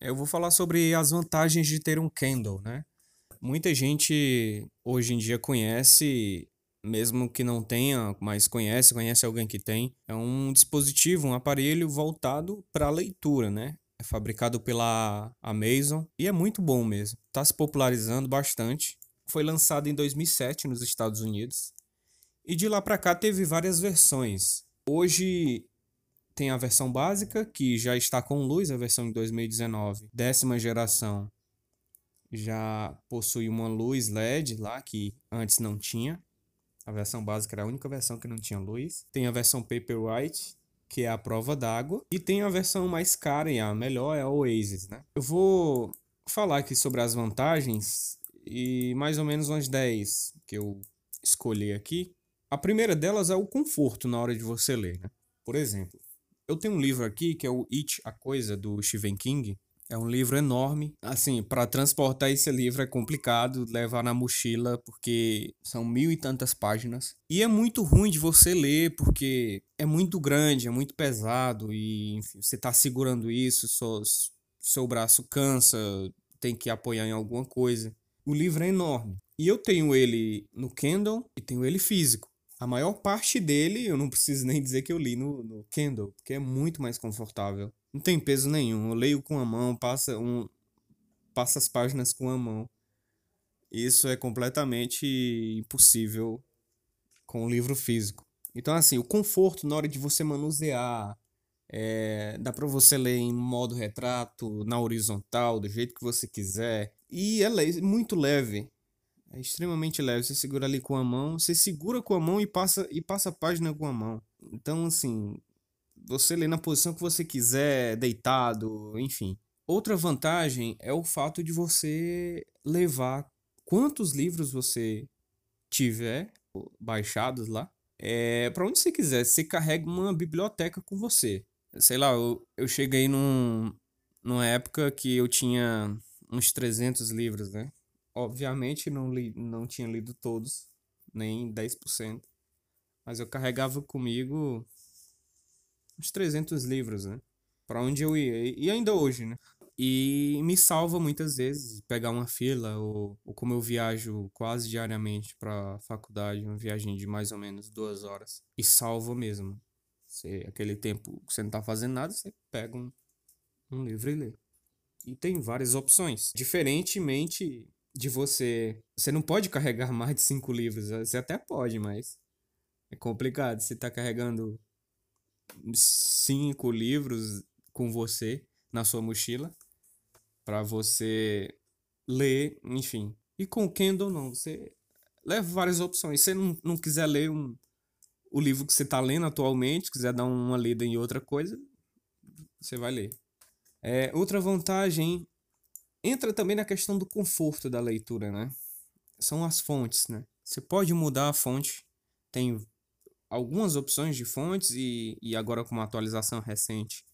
Eu vou falar sobre as vantagens de ter um Kindle, né? Muita gente hoje em dia conhece, mesmo que não tenha, mas conhece, conhece alguém que tem. É um dispositivo, um aparelho voltado para leitura, né? É fabricado pela Amazon e é muito bom mesmo. Está se popularizando bastante. Foi lançado em 2007 nos Estados Unidos. E de lá para cá teve várias versões. Hoje tem a versão básica, que já está com luz, a versão de 2019, décima geração. Já possui uma luz LED lá que antes não tinha. A versão básica era a única versão que não tinha luz. Tem a versão Paperwhite, que é a prova d'água. E tem a versão mais cara e a melhor é a Oasis, né? Eu vou falar aqui sobre as vantagens e mais ou menos umas 10 que eu escolhi aqui. A primeira delas é o conforto na hora de você ler, né? Por exemplo, eu tenho um livro aqui que é o It, a Coisa, do Stephen King. É um livro enorme. Assim, para transportar esse livro é complicado, levar na mochila, porque são mil e tantas páginas. E é muito ruim de você ler, porque é muito grande, é muito pesado, e enfim, você tá segurando isso, seu, seu braço cansa, tem que apoiar em alguma coisa. O livro é enorme. E eu tenho ele no Kindle e tenho ele físico. A maior parte dele, eu não preciso nem dizer que eu li no, no Kindle, porque é muito mais confortável. Não tem peso nenhum. Eu leio com a mão, passa, um, passa as páginas com a mão. Isso é completamente impossível com o livro físico. Então, assim, o conforto na hora de você manusear, é, dá para você ler em modo retrato, na horizontal, do jeito que você quiser. E é muito leve. É extremamente leve. Você segura ali com a mão, você segura com a mão e passa e passa a página com a mão. Então, assim, você lê na posição que você quiser, deitado, enfim. Outra vantagem é o fato de você levar quantos livros você tiver baixados lá, é, para onde você quiser. Você carrega uma biblioteca com você. Sei lá, eu, eu cheguei num, numa época que eu tinha uns 300 livros, né? Obviamente não, li, não tinha lido todos, nem 10%. Mas eu carregava comigo uns 300 livros, né? Para onde eu ia. E ainda hoje, né? E me salva muitas vezes pegar uma fila, ou, ou como eu viajo quase diariamente para faculdade, uma viagem de mais ou menos duas horas. E salva mesmo. Você, aquele tempo que você não tá fazendo nada, você pega um, um livro e lê. E tem várias opções. Diferentemente de você. Você não pode carregar mais de cinco livros. Você até pode, mas é complicado. Você tá carregando cinco livros com você na sua mochila para você ler, enfim. E com o Kindle não, você leva várias opções. Se você não, não quiser ler um, o livro que você está lendo atualmente, quiser dar uma lida em outra coisa, você vai ler. É, outra vantagem entra também na questão do conforto da leitura, né? São as fontes, né? Você pode mudar a fonte, tem algumas opções de fontes e, e agora com uma atualização recente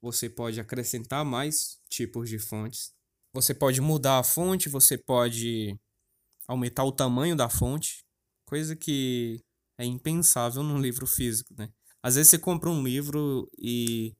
você pode acrescentar mais tipos de fontes. Você pode mudar a fonte, você pode aumentar o tamanho da fonte, coisa que é impensável num livro físico, né? Às vezes você compra um livro e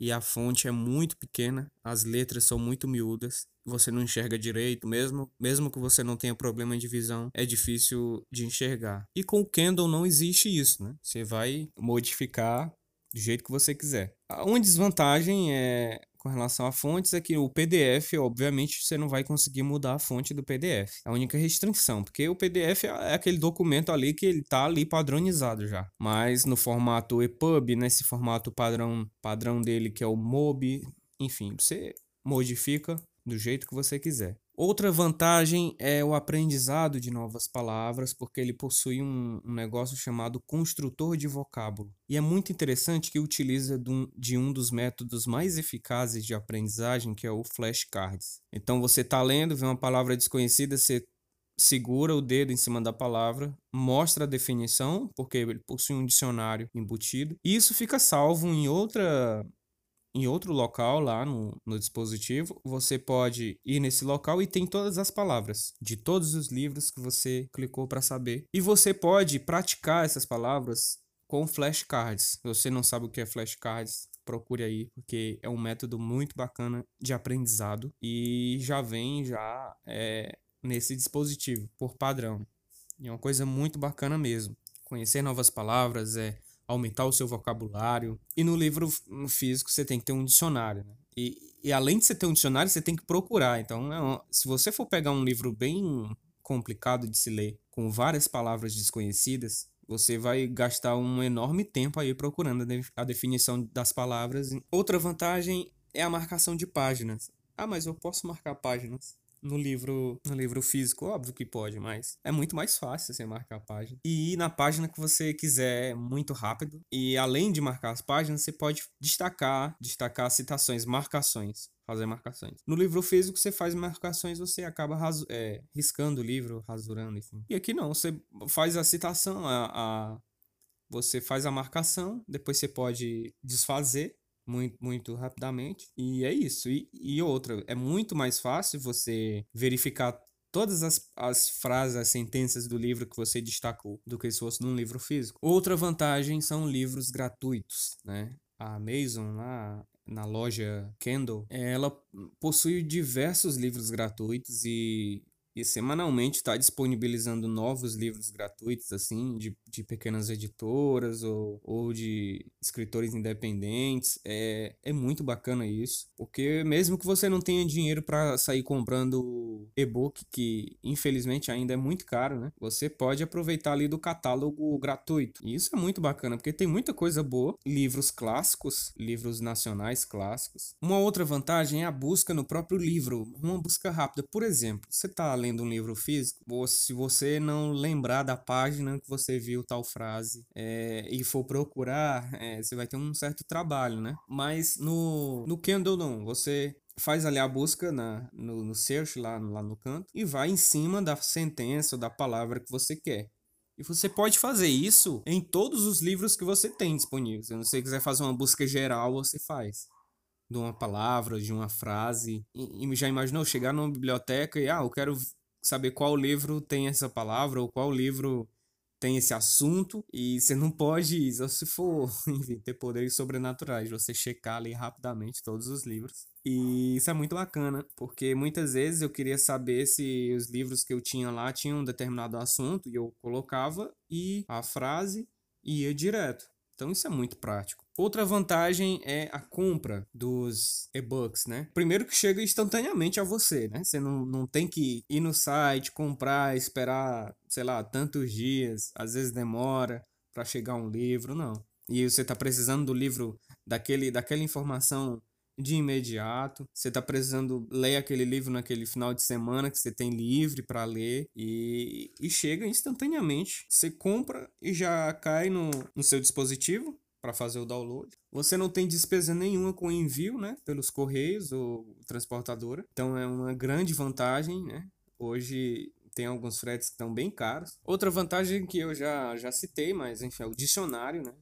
e a fonte é muito pequena, as letras são muito miúdas, você não enxerga direito, mesmo, mesmo que você não tenha problema de visão, é difícil de enxergar. E com o Kindle não existe isso, né? Você vai modificar do jeito que você quiser. Uma desvantagem é com relação a fontes é que o PDF, obviamente, você não vai conseguir mudar a fonte do PDF. É a única restrição, porque o PDF é aquele documento ali que ele tá ali padronizado já. Mas no formato EPUB, nesse formato padrão, padrão dele que é o MOBI, enfim, você modifica do jeito que você quiser. Outra vantagem é o aprendizado de novas palavras, porque ele possui um, um, negócio chamado construtor de vocábulo. E é muito interessante que utiliza de um, de um dos métodos mais eficazes de aprendizagem, que é o flashcards. Então você está lendo, vê uma palavra desconhecida, você segura o dedo em cima da palavra, mostra a definição, porque ele possui um dicionário embutido, e isso fica salvo em outra em outro local lá no, no dispositivo, você pode ir nesse local e tem todas as palavras de todos os livros que você clicou para saber. E você pode praticar essas palavras com flashcards. Se você não sabe o que é flashcards, procure aí, porque é um método muito bacana de aprendizado e já vem já é, nesse dispositivo, por padrão. E é uma coisa muito bacana mesmo. Conhecer novas palavras, é aumentar o seu vocabulário. E no livro físico você tem que ter um dicionário. Né? E, e além de você ter um dicionário, você tem que procurar. Então, é se você for pegar um livro bem complicado de se ler, com várias palavras desconhecidas, você vai gastar um enorme tempo aí procurando a definição das palavras. Outra vantagem é a marcação de páginas. Ah, mas eu posso marcar páginas no livro, no livro físico, óbvio que pode, mas é muito mais fácil você marcar a página. E ir na página que você quiser muito rápido. E além de marcar as páginas, você pode destacar, destacar citações, marcações fazer marcações. No livro físico, você faz marcações, você acaba é, riscando o livro, rasurando, enfim. E aqui não, você faz a citação, a, a, você faz a marcação, depois você pode desfazer muito, muito rapidamente. E é isso. E, e outra, é muito mais fácil você verificar todas as, as frases, as sentenças do livro que você destacou do que se fosse num livro físico. Outra vantagem são livros gratuitos, né? A Amazon lá, na loja Kindle, ela possui diversos livros gratuitos e e semanalmente está disponibilizando novos livros gratuitos, assim, de, de pequenas editoras ou, ou de escritores independentes. É, é muito bacana isso, porque mesmo que você não tenha dinheiro para sair comprando e-book, que infelizmente ainda é muito caro, né? Você pode aproveitar ali do catálogo gratuito. E isso é muito bacana, porque tem muita coisa boa, livros clássicos, livros nacionais clássicos. Uma outra vantagem é a busca no próprio livro, uma busca rápida. Por exemplo, você está lendo lendo um livro físico, se você não lembrar da página que você viu tal frase é, e for procurar, é, você vai ter um certo trabalho, né? Mas no, no Kindle não, você faz ali a busca na, no, no search lá, lá no canto e vai em cima da sentença ou da palavra que você quer. E você pode fazer isso em todos os livros que você tem disponíveis. Se você quiser fazer uma busca geral, você faz de uma palavra, de uma frase. E, e, já imaginou chegar numa biblioteca e, ah, eu quero saber qual livro tem essa palavra ou qual livro tem esse assunto e você não pode, se for, enfim, ter poderes sobrenaturais, você checar ali rapidamente todos os livros. E isso é muito bacana, porque muitas vezes eu queria saber se os livros que eu tinha lá tinham um determinado assunto e eu colocava e a frase ia direto. Então isso é muito prático. Outra vantagem é a compra dos e-books, né? Primeiro que chega instantaneamente a você, né? Você não, não tem que ir no site, comprar, esperar, sei lá, tantos dias, às vezes demora para chegar um livro, não. E você está precisando do livro daquele, daquela informação de imediato. Você está precisando ler aquele livro naquele final de semana que você tem livre para ler e, e chega instantaneamente. Você compra e já cai no, no seu dispositivo para fazer o download. Você não tem despesa nenhuma com envio, né, pelos correios ou transportadora. Então é uma grande vantagem, né? Hoje tem alguns fretes que estão bem caros. Outra vantagem que eu já, já citei, mas enfim, é o dicionário, né?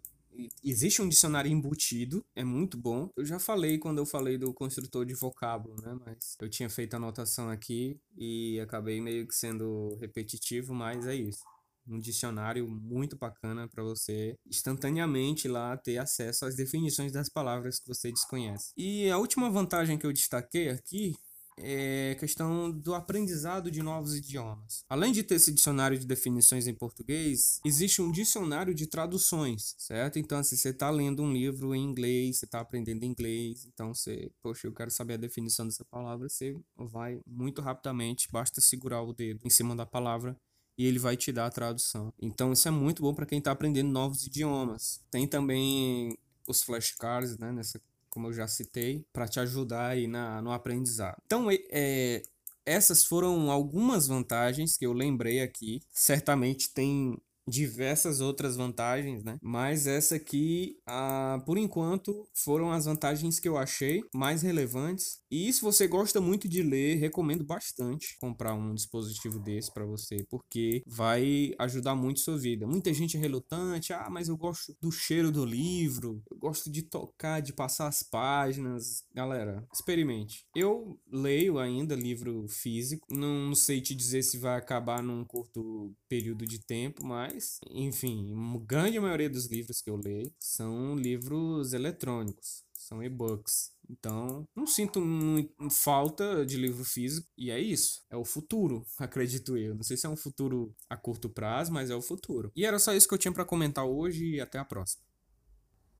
Existe um dicionário embutido, é muito bom. Eu já falei quando eu falei do construtor de vocábulo, né? Mas eu tinha feito a anotação aqui e acabei meio que sendo repetitivo, mas é isso um dicionário muito bacana para você instantaneamente lá ter acesso às definições das palavras que você desconhece. E a última vantagem que eu destaquei aqui é questão do aprendizado de novos idiomas. Além de ter esse dicionário de definições em português, existe um dicionário de traduções, certo? Então, se você está lendo um livro em inglês, você está aprendendo inglês, então você, poxa, eu quero saber a definição dessa palavra, você vai muito rapidamente, basta segurar o dedo em cima da palavra e ele vai te dar a tradução. Então isso é muito bom para quem está aprendendo novos idiomas. Tem também os flashcards, né, nessa, como eu já citei, para te ajudar aí na, no aprendizado. Então é, essas foram algumas vantagens que eu lembrei aqui. Certamente tem diversas outras vantagens, né? Mas essa aqui, ah, por enquanto, foram as vantagens que eu achei mais relevantes. E se você gosta muito de ler, recomendo bastante comprar um dispositivo desse para você, porque vai ajudar muito sua vida. Muita gente é relutante, ah, mas eu gosto do cheiro do livro, eu gosto de tocar, de passar as páginas. Galera, experimente. Eu leio ainda livro físico, não sei te dizer se vai acabar num curto período de tempo, mas mas, enfim, a grande maioria dos livros que eu leio são livros eletrônicos. são e-books. Então, não sinto falta de livro físico e é isso. É o futuro, acredito eu. Não sei se é um futuro a curto prazo, mas é o futuro. E era só isso que eu tinha para comentar hoje e até a próxima.